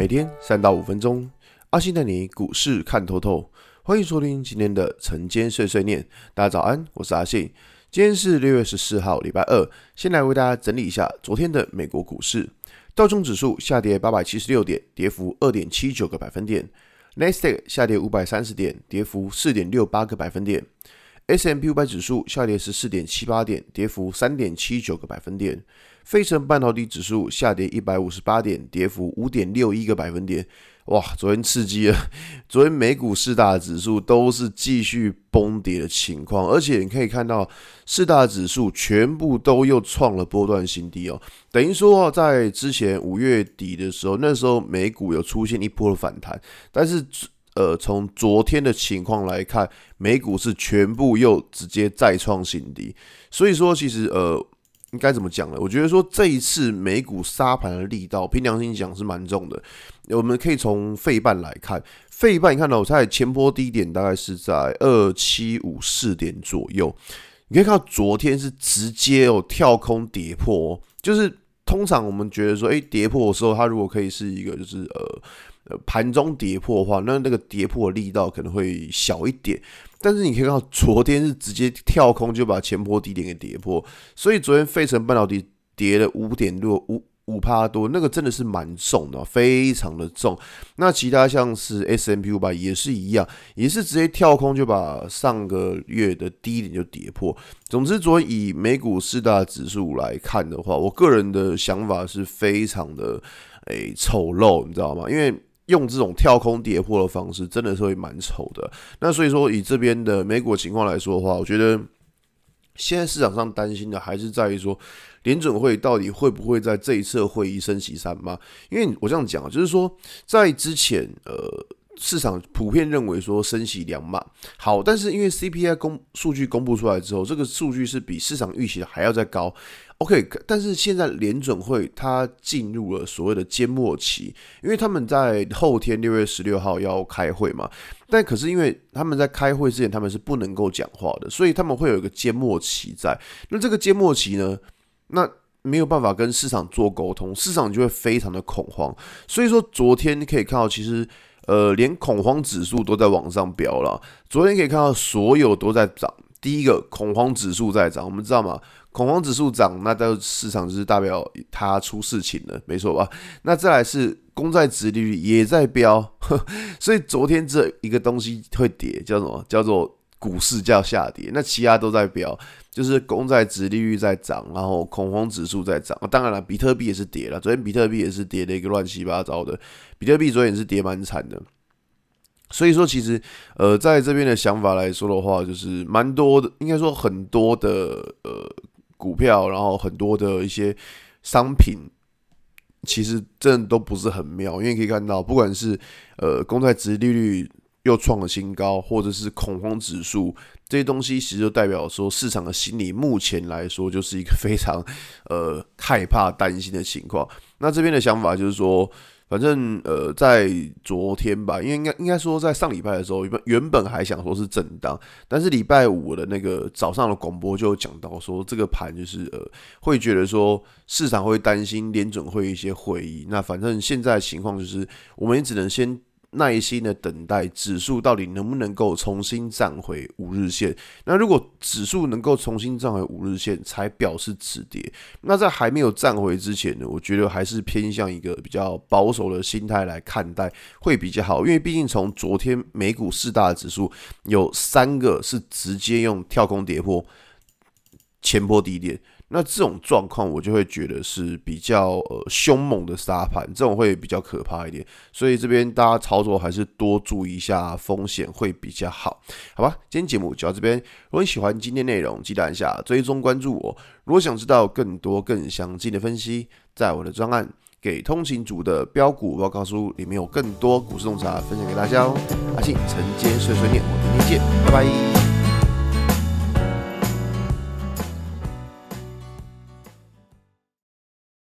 每天三到五分钟，阿信带你股市看透透。欢迎收听今天的晨间碎碎念。大家早安，我是阿信。今天是六月十四号，礼拜二。先来为大家整理一下昨天的美国股市。道琼指数下跌八百七十六点，跌幅二点七九个百分点。纳斯达克下跌五百三十点，跌幅四点六八个百分点。S M P 五百指数下跌十四点七八点，跌幅三点七九个百分点。费城半导体指数下跌一百五十八点，跌幅五点六一个百分点。哇，昨天刺激了，昨天美股四大指数都是继续崩跌的情况，而且你可以看到四大指数全部都又创了波段新低哦。等于说，在之前五月底的时候，那时候美股有出现一波的反弹，但是。呃，从昨天的情况来看，美股是全部又直接再创新低，所以说其实呃，应该怎么讲呢？我觉得说这一次美股杀盘的力道，凭良心讲是蛮重的。我们可以从费半来看，费半你看到我在前波低点大概是在二七五四点左右，你可以看到昨天是直接哦跳空跌破，就是通常我们觉得说，哎，跌破的时候，它如果可以是一个就是呃呃。盘中跌破的话，那那个跌破的力道可能会小一点，但是你可以看到昨天是直接跳空就把前坡低点给跌破，所以昨天费城半导体跌了五点六五五趴多，那个真的是蛮重的，非常的重。那其他像是 S&P 五百也是一样，也是直接跳空就把上个月的低点就跌破。总之，昨天以美股四大指数来看的话，我个人的想法是非常的诶丑陋，你知道吗？因为用这种跳空跌破的方式，真的是会蛮丑的。那所以说，以这边的美股情况来说的话，我觉得现在市场上担心的还是在于说，联准会到底会不会在这一次会议升息三吗？因为我这样讲啊，就是说在之前，呃。市场普遍认为说升息两码好，但是因为 CPI 公数据公布出来之后，这个数据是比市场预期的还要再高。OK，但是现在联准会它进入了所谓的缄默期，因为他们在后天六月十六号要开会嘛，但可是因为他们在开会之前他们是不能够讲话的，所以他们会有一个缄默期在。那这个缄默期呢，那没有办法跟市场做沟通，市场就会非常的恐慌。所以说昨天你可以看到，其实。呃，连恐慌指数都在往上飙了。昨天可以看到，所有都在涨。第一个，恐慌指数在涨，我们知道吗？恐慌指数涨，那到市场就是代表它出事情了，没错吧？那再来是公债殖利率也在飙，所以昨天这一个东西会跌，叫什么？叫做股市叫下跌。那其他都在飙。就是公债值利率在涨，然后恐慌指数在涨。当然了，比特币也是跌了。昨天比特币也是跌了一个乱七八糟的。比特币昨天也是跌蛮惨的。所以说，其实呃，在这边的想法来说的话，就是蛮多的，应该说很多的呃股票，然后很多的一些商品，其实真的都不是很妙。因为可以看到，不管是呃公债值利率又创了新高，或者是恐慌指数。这些东西其实就代表说，市场的心理目前来说就是一个非常呃害怕、担心的情况。那这边的想法就是说，反正呃在昨天吧，因为应该应该说在上礼拜的时候，原本原本还想说是震荡，但是礼拜五的那个早上的广播就讲到说，这个盘就是呃会觉得说市场会担心联准会一些会议。那反正现在情况就是，我们也只能先。耐心的等待指数到底能不能够重新站回五日线？那如果指数能够重新站回五日线，才表示止跌。那在还没有站回之前呢，我觉得还是偏向一个比较保守的心态来看待会比较好。因为毕竟从昨天美股四大指数有三个是直接用跳空跌破前波低点。那这种状况，我就会觉得是比较呃凶猛的杀盘，这种会比较可怕一点。所以这边大家操作还是多注意一下风险会比较好，好吧？今天节目就到这边。如果你喜欢今天内容，记得按下追踪关注我。如果想知道更多更详尽的分析，在我的专案《给通勤族的标股报告书》里面有更多股市洞察分享给大家哦。阿信晨间碎碎念，我明天见，拜拜。